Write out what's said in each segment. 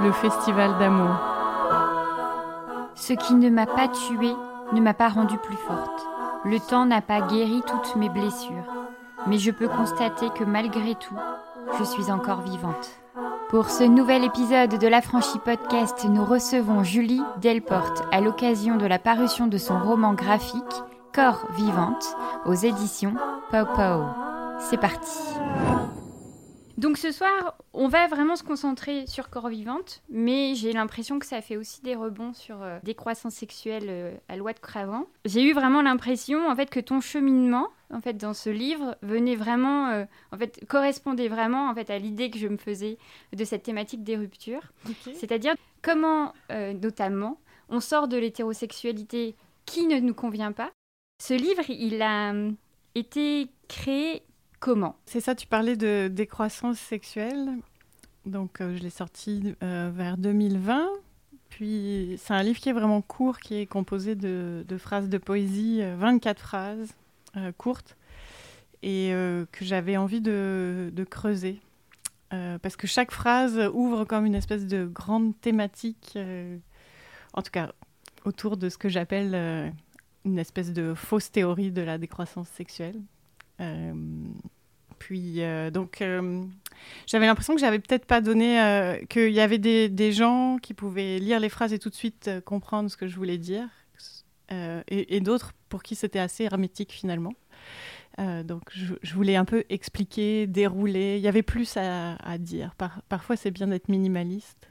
le festival d'amour. Ce qui ne m'a pas tuée ne m'a pas rendue plus forte. Le temps n'a pas guéri toutes mes blessures, mais je peux constater que malgré tout, je suis encore vivante. Pour ce nouvel épisode de l'Affranchi Podcast, nous recevons Julie Delporte à l'occasion de la parution de son roman graphique Corps vivante aux éditions Pau Pau. C'est parti. Donc ce soir, on va vraiment se concentrer sur corps vivante, mais j'ai l'impression que ça fait aussi des rebonds sur euh, des croissances sexuelles euh, à loi de Cravant. J'ai eu vraiment l'impression en fait que ton cheminement en fait dans ce livre venait vraiment euh, en fait correspondait vraiment en fait à l'idée que je me faisais de cette thématique des ruptures. C'est-à-dire comment notamment on sort de l'hétérosexualité qui ne nous convient pas. Ce livre, il a été créé comment C'est ça, tu parlais de décroissance sexuelle. Donc, euh, je l'ai sorti euh, vers 2020. Puis, c'est un livre qui est vraiment court, qui est composé de, phrases de poésie, 24 euh, phrases courtes, et que j'avais envie de, de creuser. parce que chaque phrase ouvre comme une espèce de grande thématique, en tout cas autour de ce que j'appelle une espèce de fausse théorie de la décroissance sexuelle. Euh, puis euh, donc euh, j'avais l'impression que j'avais peut-être pas donné qu'il y avait des, gens qui pouvaient lire les phrases et tout de suite comprendre ce que je voulais dire et, d'autres pour qui c'était assez hermétique finalement. donc je, voulais un peu expliquer, dérouler. Il y avait plus à, dire. parfois c'est bien d'être minimaliste.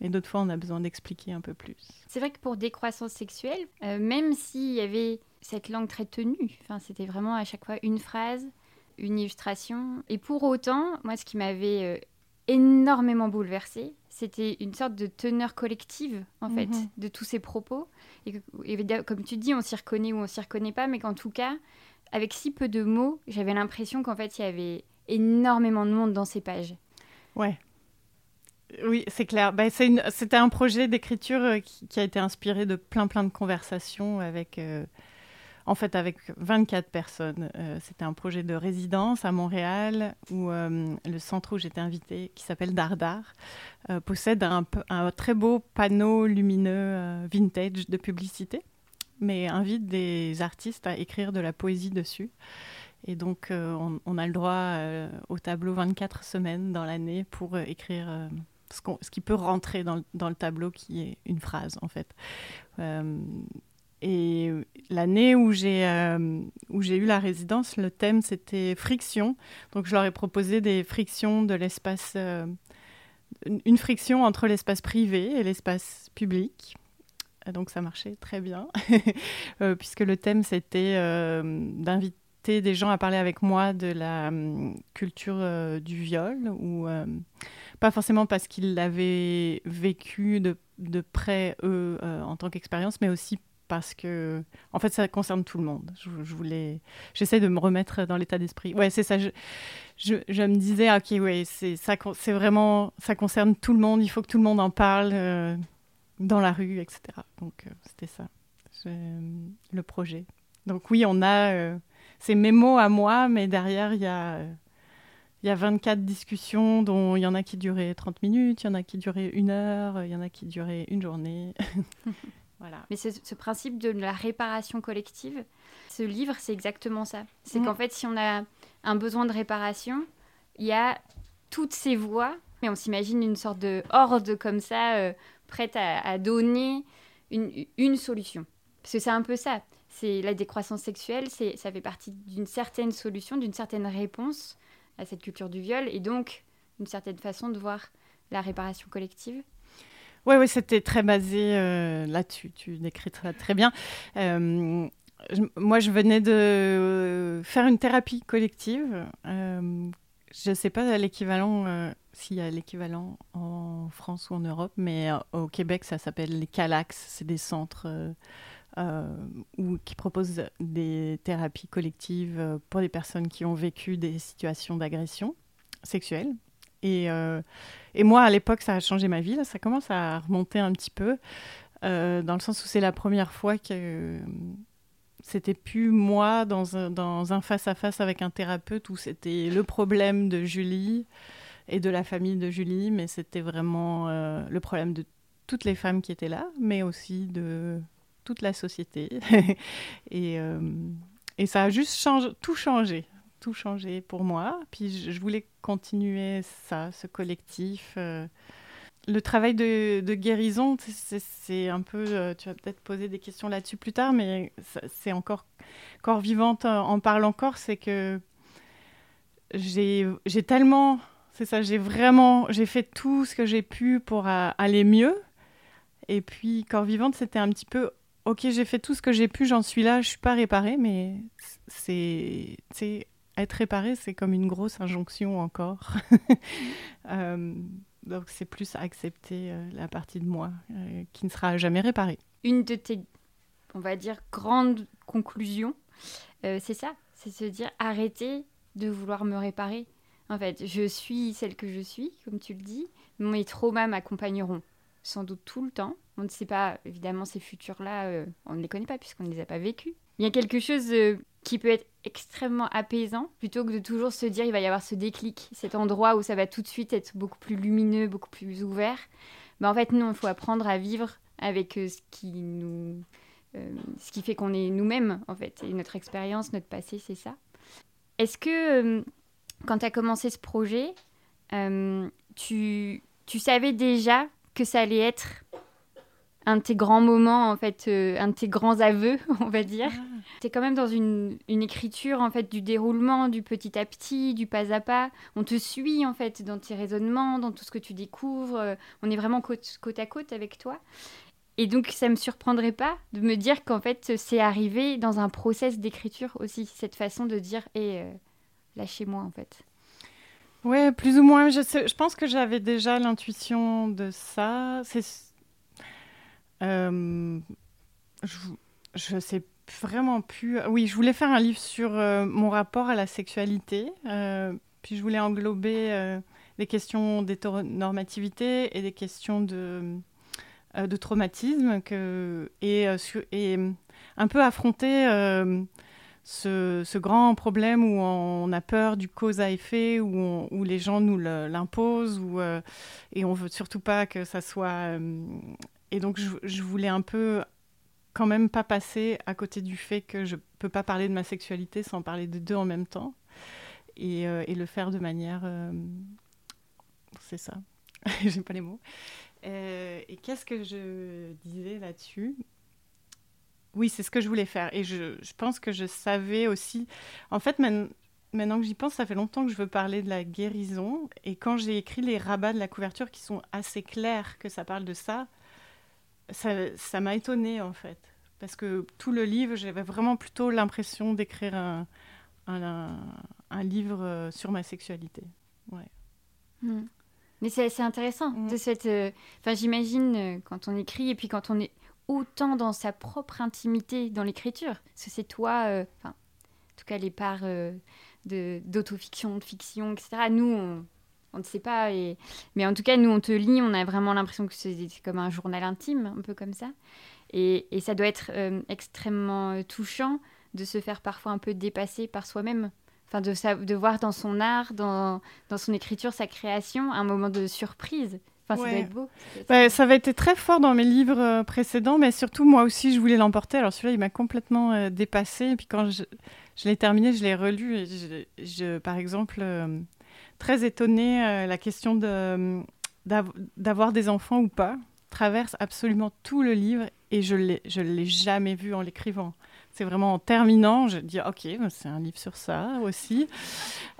Et d'autres fois, on a besoin d'expliquer un peu plus. C'est vrai que pour décroissance sexuelle, même s'il y avait cette langue très tenue. Enfin, c'était vraiment à chaque fois une phrase, une illustration. Et pour autant, moi, ce qui m'avait euh, énormément bouleversée, c'était une sorte de teneur collective, en fait, mhm. de tous ces propos. Et, comme tu dis, on s'y reconnaît ou on s'y reconnaît pas, mais qu'en tout cas, avec si peu de mots, j'avais l'impression qu'en fait, il y avait énormément de monde dans ces pages. Ouais. Oui, c'est clair. Bah, C'était un projet d'écriture euh, qui, a été inspiré de plein plein de conversations avec euh, en fait avec 24 personnes. Euh, c'était un projet de résidence à Montréal où euh, le centre où j'étais invitée, qui s'appelle Dardar, euh, possède un, très beau panneau lumineux vintage de publicité, mais invite des artistes à écrire de la poésie dessus. Et donc, on, a le droit au tableau 24 semaines dans l'année pour écrire ce, qui peut rentrer dans, le tableau, qui est une phrase, en fait. Et l'année où j'ai euh, eu la résidence, le thème c'était friction. Donc je leur ai proposé des frictions de l'espace, euh, une friction entre l'espace privé et l'espace public. donc ça marchait très bien, euh, puisque le thème c'était d'inviter des gens à parler avec moi de la culture du viol, ou pas forcément parce qu'ils l'avaient vécu de, de près eux en tant qu'expérience, mais aussi parce que, en fait, ça concerne tout le monde. Je, voulais, j'essaie de me remettre dans l'état d'esprit. Ouais, c'est ça. Je, je, me disais, ok, ouais, c'est ça, c'est vraiment, ça concerne tout le monde. Il faut que tout le monde en parle euh, dans la rue, etc. Donc, euh, c'était ça, le projet. Donc oui, on a, euh, c'est mes mots à moi, mais derrière, il y a il y a 24 discussions, dont il y en a qui duraient 30 minutes, il y en a qui duraient une heure, il y en a qui duraient une journée. Mais ce, principe de la réparation collective, ce livre, c'est exactement ça. C'est mm. qu'en fait, si on a un besoin de réparation, il y a toutes ces voix, mais on s'imagine une sorte de horde comme ça, euh, prête à, donner une, une, solution. Parce que c'est un peu ça. C'est la décroissance sexuelle, c'est ça fait partie d'une certaine solution, d'une certaine réponse à cette culture du viol, et donc une certaine façon de voir la réparation collective. Oui, c'était très basé euh, là-dessus. Tu décris très, très bien. Euh, moi, je venais de faire une thérapie collective. Euh, je ne sais pas l'équivalent, s'il y a l'équivalent en France ou en Europe, mais au Québec, ça s'appelle les CALAX. C'est des centres où, qui proposent des thérapies collectives pour des personnes qui ont vécu des situations d'agression sexuelle. Et, et moi, à l'époque, ça a changé ma vie. ça commence à remonter un petit peu, euh, dans le sens où c'est la première fois que c'était plus moi dans un, face-à-face avec un thérapeute où c'était le problème de Julie et de la famille de Julie, mais c'était vraiment le problème de toutes les femmes qui étaient là, mais aussi de toute la société. et, et ça a juste changé, tout changé tout changé pour moi. Puis je, voulais continuer ça, ce collectif. Euh. Le travail de, guérison, c'est un peu. Euh, tu vas peut-être poser des questions là-dessus plus tard, mais c'est encore corps vivante en parle encore. C'est que j'ai tellement. C'est ça, j'ai vraiment. J'ai fait tout ce que j'ai pu pour aller mieux. Et puis, corps vivante, c'était un petit peu ok, j'ai fait tout ce que j'ai pu, j'en suis là, je suis pas réparée, mais c'est être réparé, c'est comme une grosse injonction encore. Euh, donc c'est plus accepter euh, la partie de moi euh, qui ne sera jamais réparée. Une de tes, on va dire, grandes conclusions, c'est ça, c'est se dire arrêter de vouloir me réparer. En fait, je suis celle que je suis, comme tu le dis. Mes traumas m'accompagneront sans doute tout le temps. On ne sait pas, évidemment, ces futurs-là, on ne les connaît pas puisqu'on ne les a pas vécus. Il y a quelque chose qui peut être extrêmement apaisant, plutôt que de toujours se dire il va y avoir ce déclic, cet endroit où ça va tout de suite être beaucoup plus lumineux, beaucoup plus ouvert. Mais en fait, non, il faut apprendre à vivre avec euh, ce qui nous, euh, ce qui fait qu'on est nous-mêmes en fait, et notre expérience, notre passé, c'est ça. Est-ce que euh, quand tu as commencé ce projet, tu, tu savais déjà que ça allait être un de tes grands moments, en fait, euh, un de tes grands aveux, on va dire. Ah. Tu es quand même dans une, écriture, en fait, du déroulement, du petit à petit, du pas à pas. On te suit, en fait, dans tes raisonnements, dans tout ce que tu découvres. Euh, on est vraiment côte, côte à côte avec toi. Et donc, ça me surprendrait pas de me dire qu'en fait, c'est arrivé dans un process d'écriture aussi, cette façon de dire, et eh, lâchez-moi, en fait. Ouais, plus ou moins. Je, je pense que j'avais déjà l'intuition de ça. C'est euh, je, ne sais vraiment plus. Oui, je voulais faire un livre sur euh, mon rapport à la sexualité. Euh, puis je voulais englober des questions d'hétéronormativité et des questions de, de traumatisme et, un peu affronter ce, grand problème où on a peur du cause à effet, où, où les gens nous l'imposent, et on veut surtout pas que ça soit et donc, je, voulais un peu quand même pas passer à côté du fait que je peux pas parler de ma sexualité sans parler de deux en même temps. Et, euh, le faire de manière. Euh, c'est ça. J'ai pas les mots. Euh, et qu'est-ce que je disais là-dessus? Oui, c'est ce que je voulais faire. Et je, je, pense que je savais aussi. En fait, maintenant que j'y pense, ça fait longtemps que je veux parler de la guérison. Et quand j'ai écrit les rabats de la couverture qui sont assez clairs que ça parle de ça, ça m'a étonnée en fait. Parce que tout le livre, j'avais vraiment plutôt l'impression d'écrire un, un, livre euh, sur ma sexualité. Ouais. Hmm. Mais c'est assez intéressant hmm. de cette. Euh, j'imagine euh, quand on écrit et puis quand on est autant dans sa propre intimité dans l'écriture. Parce que c'est toi, en tout cas les parts d'autofiction, de, fiction, etc. Nous, on, on ne sait pas. Et... Mais en tout cas, nous, on te lit, on a vraiment l'impression que c'est comme un journal intime, un peu comme ça. Et, et ça doit être euh, extrêmement euh, touchant de se faire parfois un peu dépasser par soi-même. Enfin, de, de voir dans son art, dans, dans son écriture, sa création, un moment de surprise. Enfin, ça doit être beau. Bah, ça avait été très fort dans mes livres euh, précédents, mais surtout, moi aussi, je voulais l'emporter. Alors, celui-là, il m'a complètement dépassé. Et puis, quand je, je l'ai terminé, je l'ai relu. Et je, par exemple, très étonnée. Euh, la question de, d'avoir des enfants ou pas traverse absolument tout le livre et je ne l'ai jamais vu en l'écrivant. C'est vraiment en terminant, je dis ok, bah, c'est un livre sur ça aussi.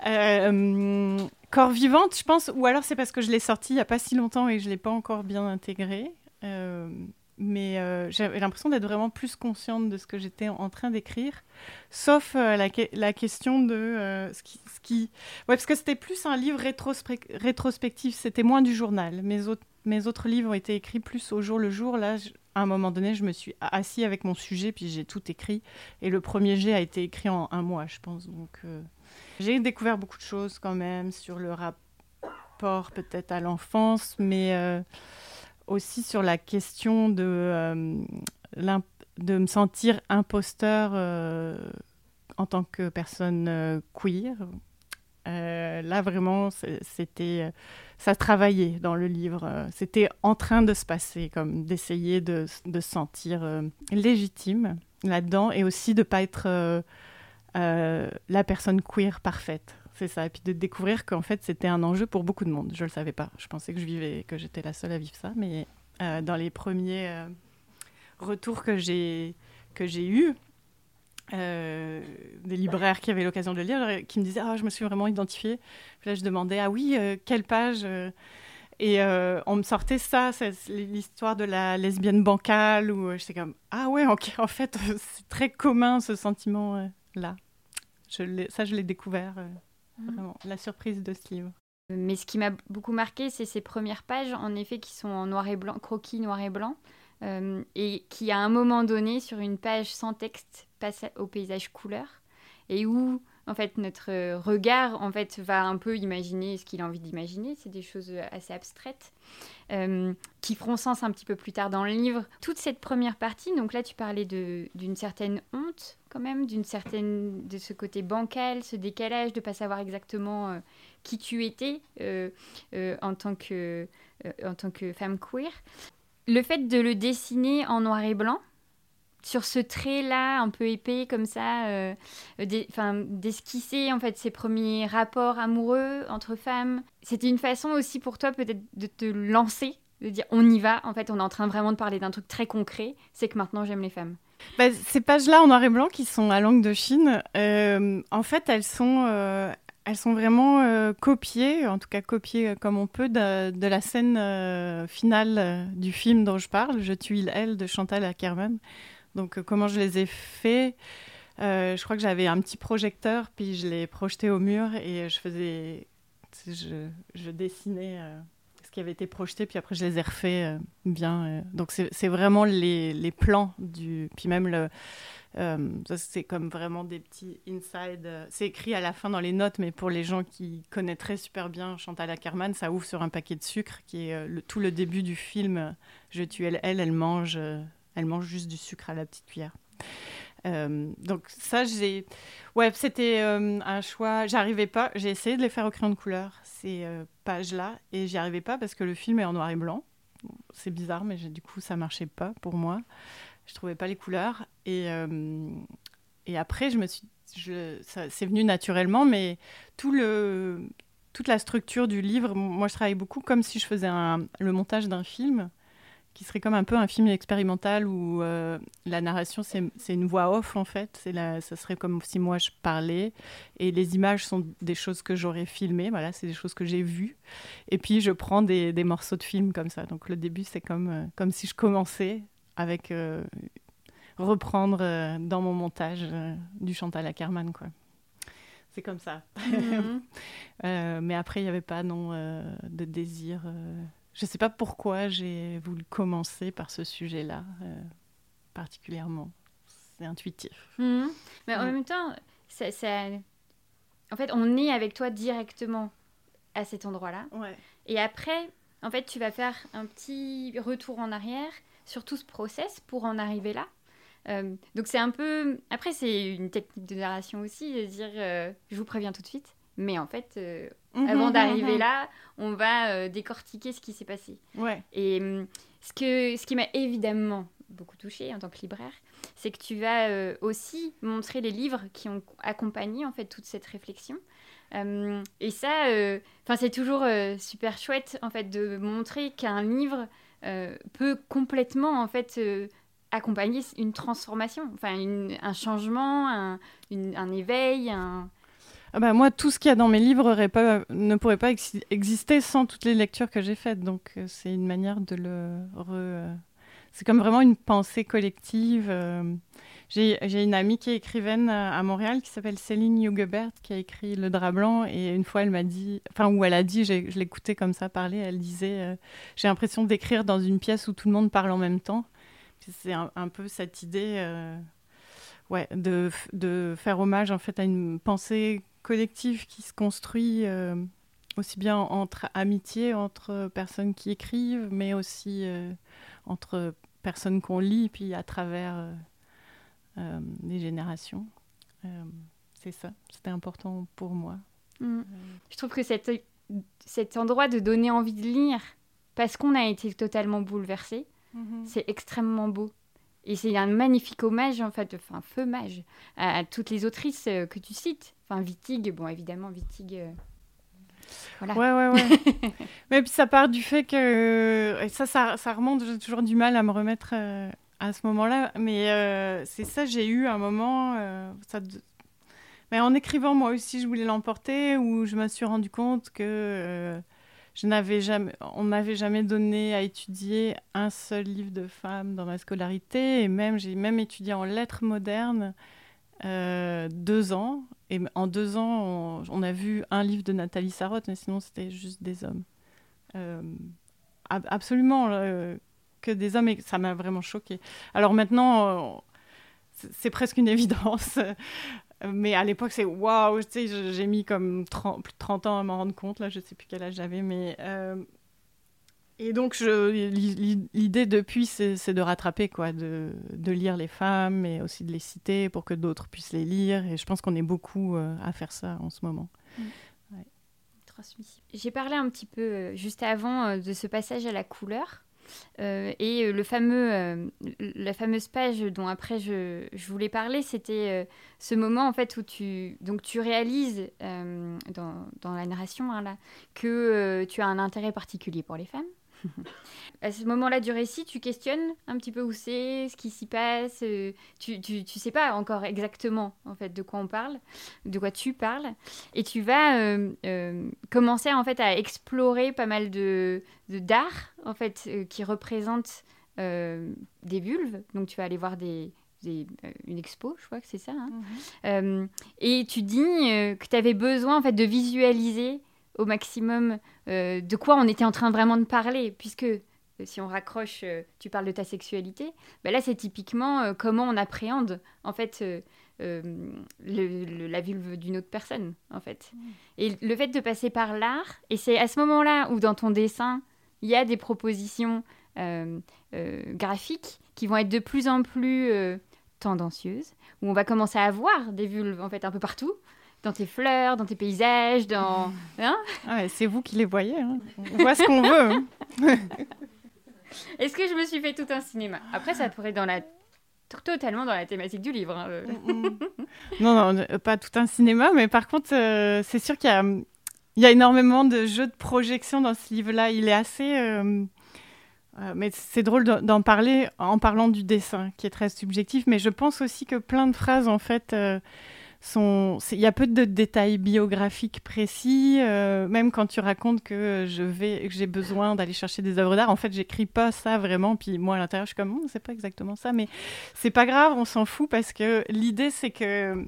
Euh, corps vivante, je pense, ou alors c'est parce que je l'ai sorti il n'y a pas si longtemps et je ne l'ai pas encore bien intégré. Euh, mais euh, j'avais l'impression d'être vraiment plus consciente de ce que j'étais en train d'écrire, sauf euh, la, question de euh, ce, qui, parce que c'était plus un livre rétrospectif, c'était moins du journal. Mes autres, mes autres livres ont été écrits plus au jour le jour. Là, à un moment donné, je me suis assis avec mon sujet, puis j'ai tout écrit. Et le premier jet a été écrit en un mois, je pense. Donc, j'ai découvert beaucoup de choses quand même sur le rapport peut-être à l'enfance, mais aussi sur la question de, euh, de me sentir imposteur euh, en tant que personne euh, queer. là, vraiment, c'était, ça travaillait dans le livre. C'était en train de se passer, comme d'essayer de, se sentir légitime là-dedans et aussi de pas être la personne queer parfaite. C'est ça. Et puis de découvrir qu'en fait, c'était un enjeu pour beaucoup de monde. Je ne le savais pas. Je pensais que je vivais, que j'étais la seule à vivre ça. Mais dans les premiers retours que j'ai que j'ai eus, euh, des libraires qui avaient l'occasion de le lire, qui me disaient Ah, je me suis vraiment identifiée. Puis là, je demandais Ah oui, euh, quelle page euh Et on me sortait ça, l'histoire de la lesbienne bancale, où j'étais comme Ah ouais, en fait, c'est très commun ce sentiment-là. Ça, je l'ai découvert. Vraiment, la surprise de ce livre. Mais ce qui m'a beaucoup marqué, c'est ces premières pages, en effet, qui sont en noir et blanc, croquis noir et blanc. Euh, et qui à un moment donné sur une page sans texte passe au paysage couleur et où en fait notre regard en fait va un peu imaginer ce qu'il a envie d'imaginer. C'est des choses assez abstraites euh, qui feront sens un petit peu plus tard dans le livre. Toute cette première partie donc là tu parlais d'une certaine honte quand même d'une certaine de ce côté bancal ce décalage de pas savoir exactement euh, qui tu étais en tant que en tant que femme queer. Le fait de le dessiner en noir et blanc, sur ce trait-là, un peu épais comme ça, euh, d'esquisser en fait ses premiers rapports amoureux entre femmes, c'était une façon aussi pour toi peut-être de te lancer, de dire on y va. En fait, on est en train vraiment de parler d'un truc très concret, c'est que maintenant j'aime les femmes. Bah, ces pages-là en noir et blanc qui sont à langue de Chine, euh, en fait, elles sont, euh, elles sont vraiment euh, copiées, en tout cas copiées comme on peut, de, la scène finale du film dont je parle, Je tue elle de Chantal Ackerman. Donc comment je les ai faits Je crois que j'avais un petit projecteur, puis je l'ai projeté au mur et je faisais, je, dessinais ce qui avait été projeté, puis après je les ai refaits bien. donc c'est vraiment les, plans du, puis même le euh, c'est comme vraiment des petits inside. Euh, c'est écrit à la fin dans les notes, mais pour les gens qui connaîtraient super bien Chantal Ackerman, ça ouvre sur un paquet de sucre qui est euh, tout le début du film. Je tue elle, elle mange, elle mange juste du sucre à la petite cuillère. donc ça, j'ai, ouais, c'était un choix. J'arrivais pas. J'ai essayé de les faire au crayon de couleur ces pages-là, et j'y arrivais pas parce que le film est en noir et blanc. C'est bizarre, mais du coup, ça marchait pas pour moi je trouvais pas les couleurs. Et, euh, et après, je me suis, je, c'est venu naturellement, mais tout le, toute la structure du livre, moi je travaille beaucoup comme si je faisais le montage d'un film, qui serait comme un peu un film expérimental où euh, la narration c'est une voix off en fait, c'est ça serait comme si moi je parlais et les images sont des choses que j'aurais filmées, voilà, c'est des choses que j'ai vues. Et puis je prends des, des, morceaux de film comme ça. Donc le début c'est comme, euh, comme si je commençais avec euh, reprendre dans mon montage du Chantal Ackerman, quoi. C'est comme ça. Mhm. mais après, il n'y avait pas non de désir. Je ne sais pas pourquoi j'ai voulu commencer par ce sujet-là particulièrement. C'est intuitif. Mhm. Mais en même temps, ça, en fait, on est avec toi directement à cet endroit-là. Ouais. Et après, en fait, tu vas faire un petit retour en arrière sur tout ce process pour en arriver là. Euh, donc c'est un peu... Après, c'est une technique de narration aussi, de dire, euh, je vous préviens tout de suite, mais en fait, euh, mhm, avant d'arriver mhm. là, on va décortiquer ce qui s'est passé. Ouais. Et ce, que, ce qui m'a évidemment beaucoup touché en tant que libraire, c'est que tu vas aussi montrer les livres qui ont accompagné en fait toute cette réflexion. et ça, enfin c'est toujours super chouette en fait de montrer qu'un livre euh, peut complètement en fait euh, accompagner une transformation, enfin un changement, un, un éveil, un... Ah bah moi, tout ce qu'il y a dans mes livres ne pourrait pas exister sans toutes les lectures que j'ai faites. Donc, euh, c'est une manière de le... c'est comme vraiment une pensée collective. J'ai une amie qui est écrivaine à Montréal qui s'appelle Céline Hugebert qui a écrit Le Drap Blanc et une fois elle m'a dit, enfin où elle a dit, je l'écoutais comme ça parler, elle disait euh, j'ai l'impression d'écrire dans une pièce où tout le monde parle en même temps. C'est un, peu cette idée, euh, ouais, de, de, faire hommage en fait à une pensée collective qui se construit euh, aussi bien entre amitié entre personnes qui écrivent, mais aussi entre personnes qu'on lit, puis à travers euh, des générations. Euh, c'est ça, c'était important pour moi. Mm. Je trouve que cet endroit de donner envie de lire, parce qu'on a été totalement bouleversé, mm-hmm. c'est extrêmement beau. Et c'est un magnifique hommage, en fait, enfin, feu mage, à, toutes les autrices euh, que tu cites. Enfin, Wittig, bon, évidemment, Wittig. Euh, voilà. Ouais, ouais, ouais. Mais puis ça part du fait que. Et ça, ça, ça remonte, j'ai toujours du mal à me remettre euh, à ce moment-là. Mais c'est ça, j'ai eu un moment. ça, mais en écrivant, moi aussi, je voulais l'emporter, où je me suis rendu compte que euh, je n'avais jamais, on m'avait jamais donné à étudier un seul livre de femme dans ma scolarité, et même j'ai même étudié en lettres modernes euh, deux ans, et en deux ans, on, a vu un livre de Nathalie Sarraute, mais sinon c'était juste des hommes. Euh, absolument que des hommes, et ça m'a vraiment choqué. Alors maintenant c'est presque une évidence. Mais à l'époque, c'est waouh, tu sais, j'ai mis comme 30, plus de 30 ans à m'en rendre compte, là, je sais plus quel âge j'avais, mais. Euh, et donc, l'idée depuis, c'est de rattraper, quoi, de, de, lire les femmes et aussi de les citer pour que d'autres puissent les lire. Et je pense qu'on est beaucoup euh, à faire ça en ce moment. Mmh. J'ai parlé un petit peu euh, juste avant de ce passage à la couleur. Euh, et euh, le fameux, euh, la fameuse page dont après je, je voulais parler, c'était ce moment en fait où tu, donc tu réalises dans, dans, la narration hein, là, que tu as un intérêt particulier pour les femmes à ce moment-là du récit, tu questionnes un petit peu où c'est, ce qui s'y passe. Euh, tu, tu, tu, sais pas encore exactement en fait de quoi on parle, de quoi tu parles, et tu vas euh, euh, commencer en fait à explorer pas mal de d'art en fait qui représentent des vulves. Donc tu vas aller voir des, une expo, je crois que c'est ça. Hein. Mhm. et tu dis que tu avais besoin en fait de visualiser au maximum euh, de quoi on était en train vraiment de parler, puisque euh, si on raccroche, euh, tu parles de ta sexualité, ben là c'est typiquement comment on appréhende en fait la vulve d'une autre personne en fait. Mm. Et le fait de passer par l'art, et c'est à ce moment-là où dans ton dessin il y a des propositions graphiques qui vont être de plus en plus tendancieuses, où on va commencer à voir des vulves en fait un peu partout dans tes fleurs, dans tes paysages, dans... Hein ah c'est vous qui les voyez. Hein. On voit ce qu'on veut. Hein. Est-ce que je me suis fait tout un cinéma? Après, ça pourrait être dans la... totalement dans la thématique du livre. Hein, euh. mm, mm. non, non, pas tout un cinéma, mais par contre, euh, c'est sûr qu'il y a, il y a énormément de jeux de projection dans ce livre-là. Il est assez... Euh, mais c'est drôle d'en parler en parlant du dessin, qui est très subjectif. Mais je pense aussi que plein de phrases, en fait il y a peu de détails biographiques précis. Euh, même quand tu racontes que j'ai besoin d'aller chercher des œuvres d'art, en fait, j'écris pas ça vraiment. Puis moi, à l'intérieur, je suis comme, c'est pas exactement ça, mais c'est pas grave, on s'en fout parce que l'idée, c'est que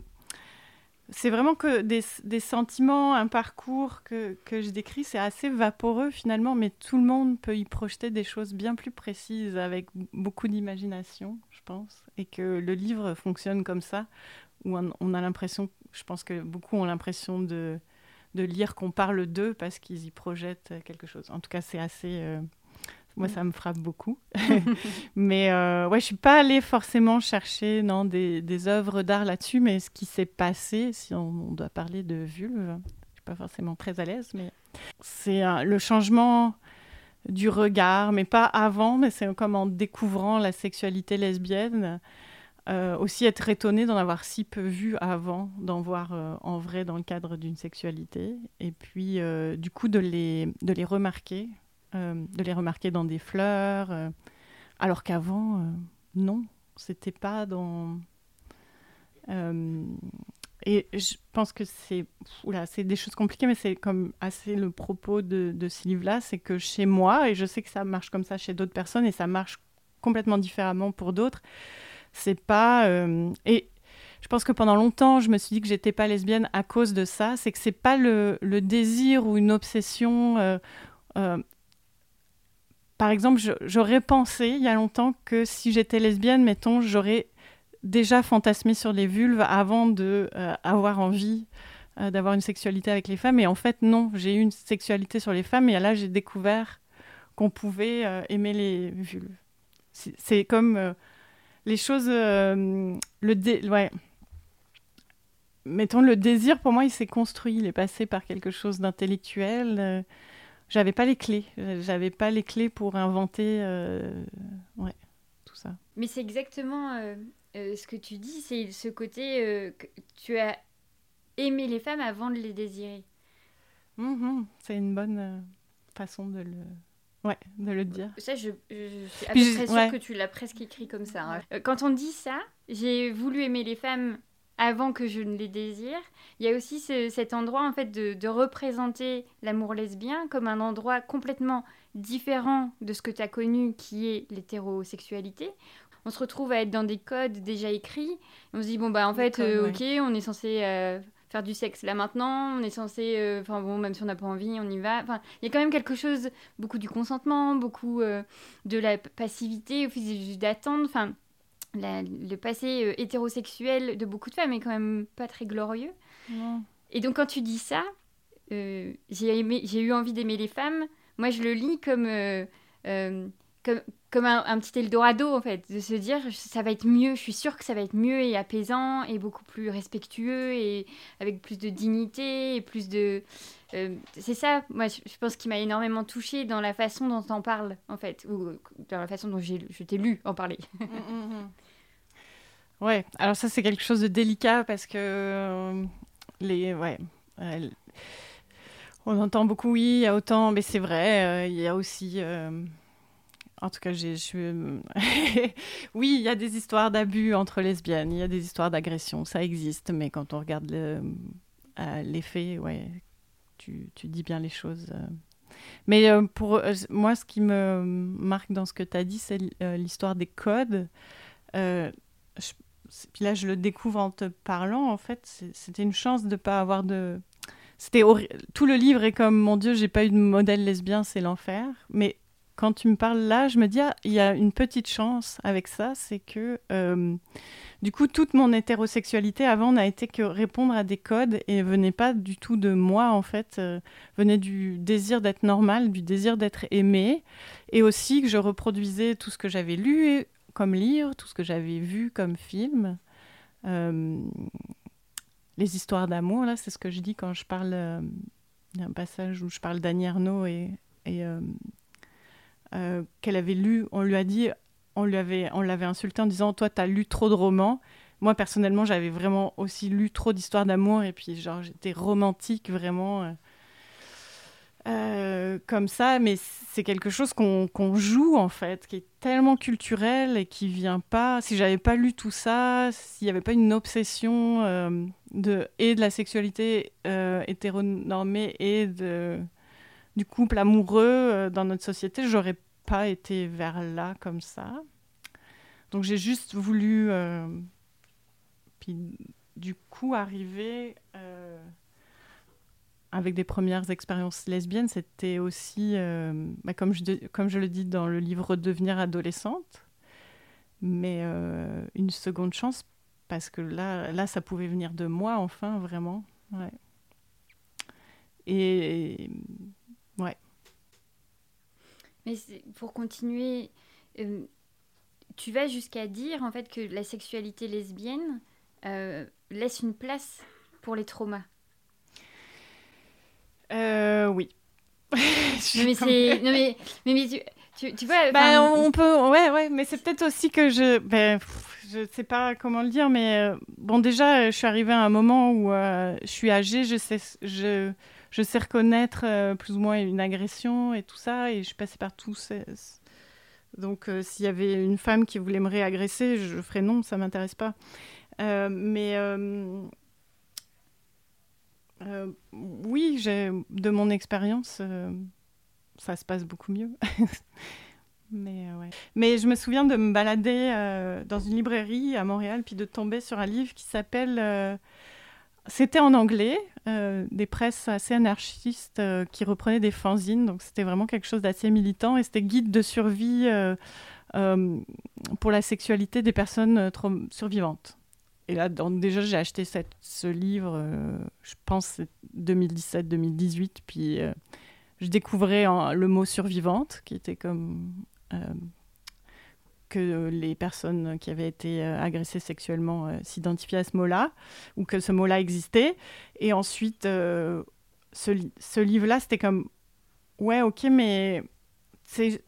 c'est vraiment que des, des, sentiments, un parcours que, que je décris, c'est assez vaporeux finalement, mais tout le monde peut y projeter des choses bien plus précises avec beaucoup d'imagination, je pense, et que le livre fonctionne comme ça où on a l'impression, je pense que beaucoup ont l'impression de, de lire qu'on parle d'eux parce qu'ils y projettent quelque chose. En tout cas, c'est assez. Euh, moi, ça me frappe beaucoup. mais euh, ouais, je suis pas allée forcément chercher non, des, des œuvres d'art là-dessus, mais ce qui s'est passé, si on, doit parler de vulve, je suis pas forcément très à l'aise, mais c'est le changement du regard, mais pas avant, mais c'est comme en découvrant la sexualité lesbienne. Euh, aussi être étonné d'en avoir si peu vu avant, d'en voir euh, en vrai dans le cadre d'une sexualité, et puis euh, du coup de les, de les remarquer, de les remarquer dans des fleurs, alors qu'avant, non, c'était pas dans... et je pense que c'est c'est des choses compliquées, mais c'est comme assez le propos de, de ce livre-là, c'est que chez moi, et je sais que ça marche comme ça chez d'autres personnes, et ça marche complètement différemment pour d'autres, c'est pas. Euh, et je pense que pendant longtemps, je me suis dit que j'étais pas lesbienne à cause de ça. C'est que c'est pas le, désir ou une obsession. Euh, euh, par exemple, j'aurais pensé il y a longtemps que si j'étais lesbienne, mettons, j'aurais déjà fantasmé sur les vulves avant de avoir envie d'avoir une sexualité avec les femmes. Et en fait, non, j'ai eu une sexualité sur les femmes et là, j'ai découvert qu'on pouvait aimer les vulves. C'est comme les choses. Euh, le ouais. mettons, le désir, pour moi, il s'est construit, il est passé par quelque chose d'intellectuel. Euh, j'avais pas les clés. J'avais pas les clés pour inventer euh, ouais, tout ça. Mais c'est exactement ce que tu dis, c'est ce côté que tu as aimé les femmes avant de les désirer. Mm-hmm. c'est une bonne façon de le, Ouais, de le dire. Ça, je, suis à peu près sûre que tu l'as presque écrit comme ça. Hein. Quand on dit ça, j'ai voulu aimer les femmes avant que je ne les désire. Il y a aussi cet endroit en fait de, représenter l'amour lesbien comme un endroit complètement différent de ce que tu as connu qui est l'hétérosexualité. On se retrouve à être dans des codes déjà écrits. On se dit bon bah en fait euh, ok on est censé euh, faire du sexe là maintenant, on est censé, euh, enfin bon, même si on n'a pas envie, on y va. Enfin, il y a quand même quelque chose, beaucoup du consentement, beaucoup de la passivité, au fil d'attendre. Enfin, le passé euh, hétérosexuel de beaucoup de femmes est quand même pas très glorieux. Et donc quand tu dis ça, euh, j'ai eu envie d'aimer les femmes. Moi, je le lis comme, euh, comme, comme un, petit Eldorado, en fait, de se dire, ça va être mieux, je suis sûre que ça va être mieux et apaisant et beaucoup plus respectueux et avec plus de dignité et plus de... c'est ça, moi, je, pense, qui m'a énormément touchée dans la façon dont on parle, en fait, ou dans la façon dont je t'ai lu en parler. Mmh, mmh, mmh. Ouais, alors ça c'est quelque chose de délicat parce que euh, les ouais, euh, on entend beaucoup oui, il y a autant, mais c'est vrai, euh, il y a aussi en tout cas, j'ai, oui, il y a des histoires d'abus entre lesbiennes, il y a des histoires d'agression, ça existe, mais quand on regarde le, les faits, ouais, tu, tu, dis bien les choses. Mais pour moi, ce qui me marque dans ce que tu as dit, c'est l'histoire des codes. Je, puis là je le découvre en te parlant, en fait, c'était une chance de pas avoir de... C'était Tout le livre est comme, mon Dieu, j'ai pas eu de modèle lesbien, c'est l'enfer. Mais quand tu me parles là, je me dis, ah, il y a une petite chance avec ça, c'est que... Euh, du coup, toute mon hétérosexualité avant n'a été que répondre à des codes et venait pas du tout de moi, en fait, euh, venait du désir d'être normal, du désir d'être aimé, et aussi que je reproduisais tout ce que j'avais lu comme livre, tout ce que j'avais vu comme film. Euh, les histoires d'amour, là, c'est ce que je dis quand je parle. Euh, il y a un passage où je parle d'Annie Arnaud et, qu'elle avait lu. On lui a dit, on lui avait, on l'avait insulté en disant, toi, tu as lu trop de romans. Moi, personnellement, j'avais vraiment aussi lu trop d'histoires d'amour et puis, genre, j'étais romantique vraiment. Euh, comme ça, mais c'est quelque chose qu'on joue en fait, qui est tellement culturel et qui vient pas. Si j'avais pas lu tout ça, s'il n'y avait pas une obsession euh, de et de la sexualité euh, hétéronormée et de du couple amoureux euh, dans notre société, j'aurais pas été vers là comme ça. Donc j'ai juste voulu, puis du coup arriver avec des premières expériences lesbiennes, c'était aussi, euh, bah, comme, je, comme je le dis dans le livre Devenir adolescente, mais euh, une seconde chance parce que là, là, ça pouvait venir de moi, enfin, vraiment. Et, ouais. Mais pour continuer, euh, tu vas jusqu'à dire en fait que la sexualité lesbienne laisse une place pour les traumas. Euh, oui. mais c'est. Non, mais, mais, tu, tu, vois. Bah, on peut. Ouais, ouais, mais c'est peut-être aussi que je. Ben, je sais pas comment le dire, mais euh, bon, déjà, je suis arrivée à un moment où euh, je suis âgée, je sais, je, je sais reconnaître euh, plus ou moins une agression et tout ça, et je suis passée par tout. Donc, s'il y avait une femme qui voulait me réagresser, je ferais non, ça m'intéresse pas. mais euh, oui, de mon expérience, euh, ça se passe beaucoup mieux. Mais, euh. Mais je me souviens de me balader dans une librairie à Montréal, puis de tomber sur un livre qui s'appelle... c'était en anglais, des presses assez anarchistes qui reprenaient des fanzines, donc c'était vraiment quelque chose d'assez militant, et c'était guide de survie pour la sexualité des personnes survivantes. Et là, déjà, j'ai acheté ce livre, euh, je pense 2017-2018, puis euh, je découvrais le mot survivante, qui était comme. Euh, que les personnes qui avaient été agressées sexuellement s'identifiaient à ce mot-là, ou que ce mot-là existait. Et ensuite, ce, ce livre-là, c'était comme, ouais, ok, mais c'est...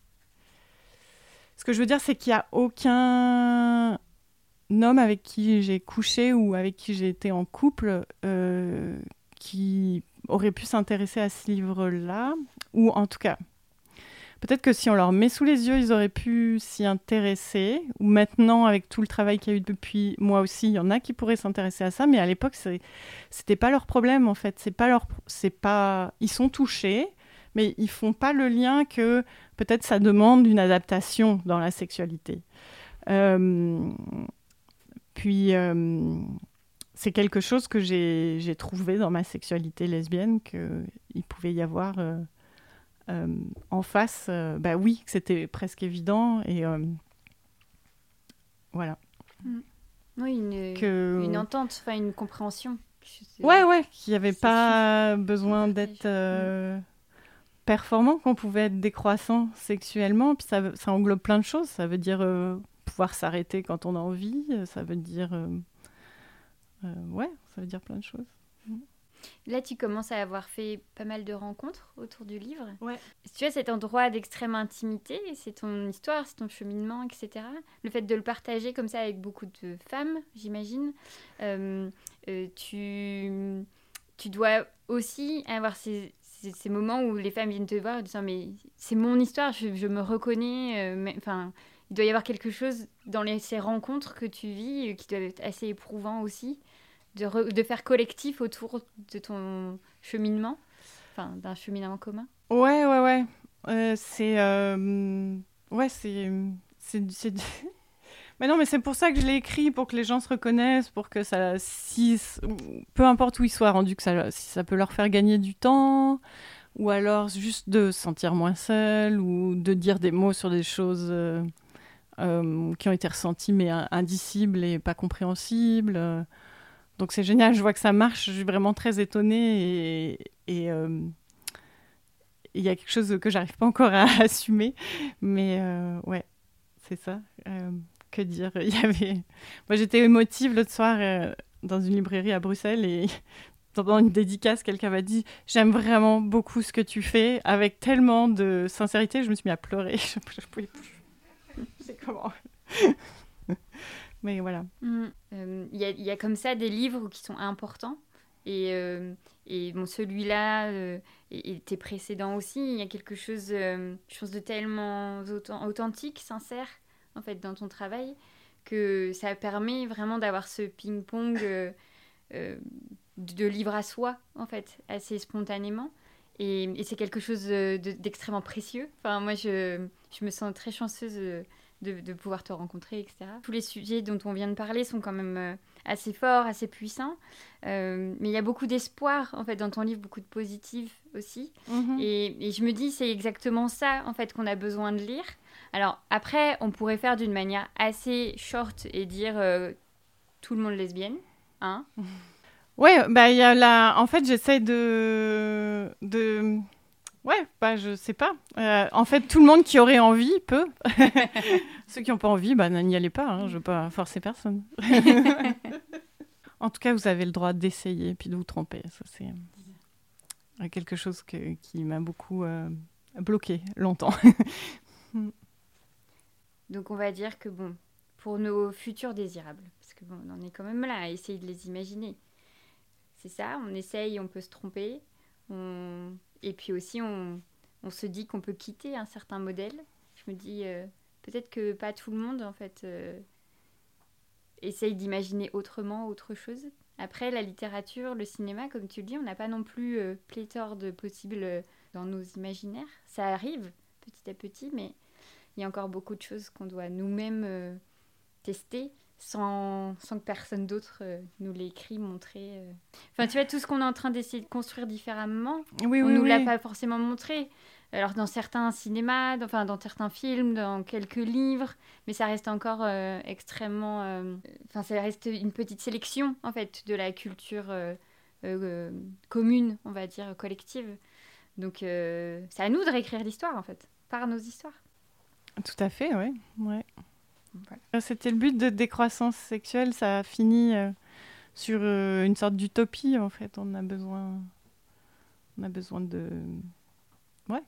Ce que je veux dire, c'est qu'il n'y a aucun homme avec qui j'ai couché ou avec qui j'ai été en couple qui aurait pu s'intéresser à ce livre-là, ou en tout cas, peut-être que si on leur met sous les yeux, ils auraient pu s'y intéresser, ou maintenant, avec tout le travail qu'il y a eu depuis moi aussi, il y en a qui pourraient s'intéresser à ça, mais à l'époque, c'était pas leur problème, en fait. C'est pas leur, c'est pas, ils sont touchés, mais ils font pas le lien que peut-être ça demande une adaptation dans la sexualité. Euh, puis, euh, c'est quelque chose que j'ai trouvé dans ma sexualité lesbienne, qu'il pouvait y avoir euh, en face, euh, bah oui, que c'était presque évident. Et voilà. Mm. Oui, une, que... une entente, enfin une compréhension. Ouais, ouais, qu'il n'y avait pas besoin d'être mm. performant, qu'on pouvait être décroissant sexuellement. Puis ça, ça englobe plein de choses. Ça veut dire pouvoir s'arrêter quand on a envie. Ça veut dire euh, ouais, ça veut dire plein de choses. Là, tu commences à avoir fait pas mal de rencontres autour du livre. Ouais. Tu as cet endroit d'extrême intimité, c'est ton histoire, c'est ton cheminement, etc. Le fait de le partager comme ça avec beaucoup de femmes, j'imagine. Euh, euh, tu, tu dois aussi avoir ces, ces, moments où les femmes viennent te voir en disant Mais c'est mon histoire, je, me reconnais. Enfin, il doit y avoir quelque chose dans les, ces rencontres que tu vis qui doit être assez éprouvant aussi de, faire collectif autour de ton cheminement, enfin d'un cheminement commun? Ouais, ouais, ouais. Euh, c'est. Euh, ouais, c'est. c'est mais non, mais c'est pour ça que je l'ai écrit, pour que les gens se reconnaissent, pour que ça. Si, peu importe où ils soient rendus, que ça, si ça peut leur faire gagner du temps, ou alors juste de se sentir moins seul, ou de dire des mots sur des choses. Euh, qui ont été ressenties mais indicibles et pas compréhensibles. Donc c'est génial, je vois que ça marche, je suis vraiment très étonnée et euh, il y a quelque chose que j'arrive pas encore à assumer. Mais euh, ouais, c'est ça. Euh, que dire? Il y avait... Moi j'étais émotive l'autre soir dans une librairie à Bruxelles et pendant une dédicace, quelqu'un m'a dit J'aime vraiment beaucoup ce que tu fais, avec tellement de sincérité, je me suis mis à pleurer. je ne pouvais plus. C'est comment? Mais voilà. Mm. Euh, il y, a, comme ça des livres qui sont importants. Et, euh, et bon, celui-là euh, et, tes précédents aussi, il y a quelque chose, je pense, de tellement authentique, sincère, en fait, dans ton travail, que ça permet vraiment d'avoir ce ping-pong de livre à soi, en fait, assez spontanément. Et, c'est quelque chose d'extrêmement précieux. Enfin, moi, je, je, me sens très chanceuse de, pouvoir te rencontrer, etc. Tous les sujets dont on vient de parler sont quand même euh, assez forts, assez puissants. Euh, mais il y a beaucoup d'espoir, en fait, dans ton livre, beaucoup de positif aussi. Mhm. Et, je me dis, c'est exactement ça, en fait, qu'on a besoin de lire. Alors, après, on pourrait faire d'une manière assez short et dire euh, tout le monde lesbienne, hein Ouais, bah, il y a la... En fait, j'essaie de... de Ouais, bah je sais pas. Euh, en fait, tout le monde qui aurait envie peut. Ceux qui n'ont pas envie, bah n'y allez pas. Hein, je veux pas forcer personne. en tout cas, vous avez le droit d'essayer puis de vous tromper. Ça c'est euh, quelque chose qui m'a beaucoup euh, bloqué longtemps. Donc on va dire que bon, pour nos futurs désirables, parce que bon, on en est quand même là à essayer de les imaginer. C'est ça, on essaye, on peut se tromper, on et puis aussi, on, se dit qu'on peut quitter un certain modèle. Je me dis, euh, peut-être que pas tout le monde, en fait, euh, essaye d'imaginer autrement, autre chose. Après, la littérature, le cinéma, comme tu le dis, on n'a pas non plus euh, pléthore de possibles dans nos imaginaires. Ça arrive petit à petit, mais il y a encore beaucoup de choses qu'on doit nous-mêmes tester sans, sans que personne d'autre euh, nous l'ait écrit, montré. Euh. Enfin, tu vois, tout ce qu'on est en train d'essayer de construire différemment, oui, on ne nous l'a pas forcément montré. Alors, dans certains cinémas, dans, enfin, dans certains films, dans quelques livres, mais ça reste encore euh, extrêmement. Enfin, ça reste une petite sélection, en fait, de la culture commune, on va dire, collective. Donc, c'est à nous de réécrire l'histoire, en fait, par nos histoires. Tout à fait, oui. Ouais. C'était le but de décroissance sexuelle, ça a fini sur une sorte d'utopie en fait. On a besoin, on a besoin de, ouais,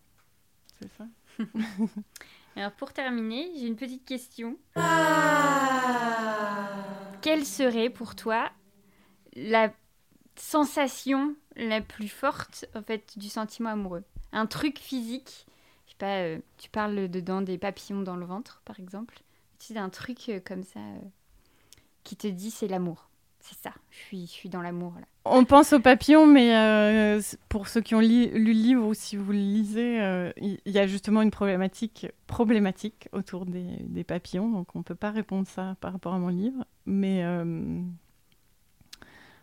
c'est ça. Alors pour terminer, j'ai une petite question. Quelle serait pour toi la sensation la plus forte en fait du sentiment amoureux? Un truc physique, je sais pas, euh, tu parles dedans des papillons dans le ventre par exemple. Sais un truc euh, comme ça euh, qui te dit c'est l'amour. C'est ça, je suis, je suis dans l'amour là. On pense aux papillons, mais euh, pour ceux qui ont lu le livre ou si vous le lisez, il y, a justement une problématique, problématique autour des, papillons. Donc on ne peut pas répondre ça par rapport à mon livre. Mais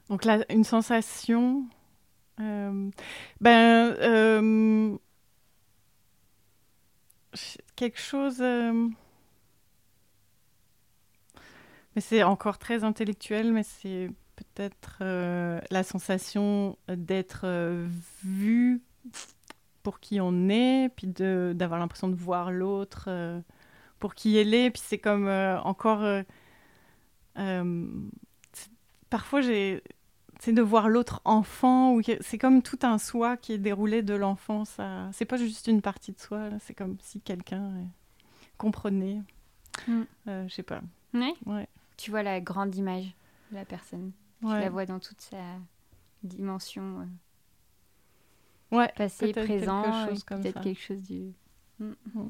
donc là, une sensation. ben. quelque chose. Mais c'est encore très intellectuel, mais c'est peut-être euh, la sensation d'être euh, vu pour qui on est, puis d'avoir l'impression de voir l'autre euh, pour qui elle est. Puis c'est comme encore... parfois, j'ai c'est de voir l'autre enfant, ou c'est comme tout un soi qui est déroulé de l'enfance. C'est pas juste une partie de soi, c'est comme si quelqu'un comprenait. Mm. je sais pas. Ouais. Tu vois la grande image de la personne. Tu la vois dans toute sa dimension euh, ouais, passé, présent, peut-être quelque chose du. Mm. Mm.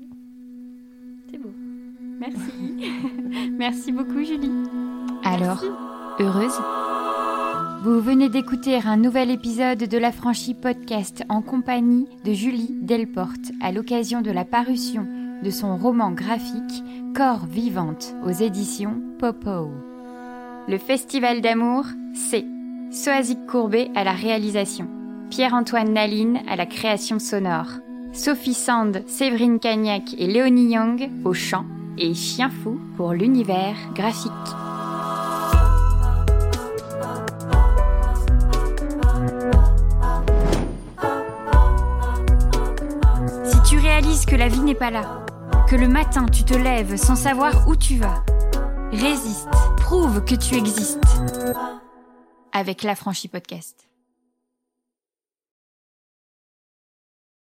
C'est beau. Merci. Merci beaucoup, Julie. Alors, heureuse Vous venez d'écouter un nouvel épisode de La Franchie Podcast en compagnie de Julie Delporte à l'occasion de la parution de son roman graphique Corps vivante aux éditions Popo. Le Festival d'amour, c'est Soazic Courbet à la réalisation, Pierre-Antoine Naline à la création sonore, Sophie Sand, Séverine Cagnac et Léonie Young au chant et Chien Fou pour l'univers graphique. Si tu réalises que la vie n'est pas là, que le matin tu te lèves sans savoir où tu vas, résiste Prouve que tu existes avec la franchise podcast.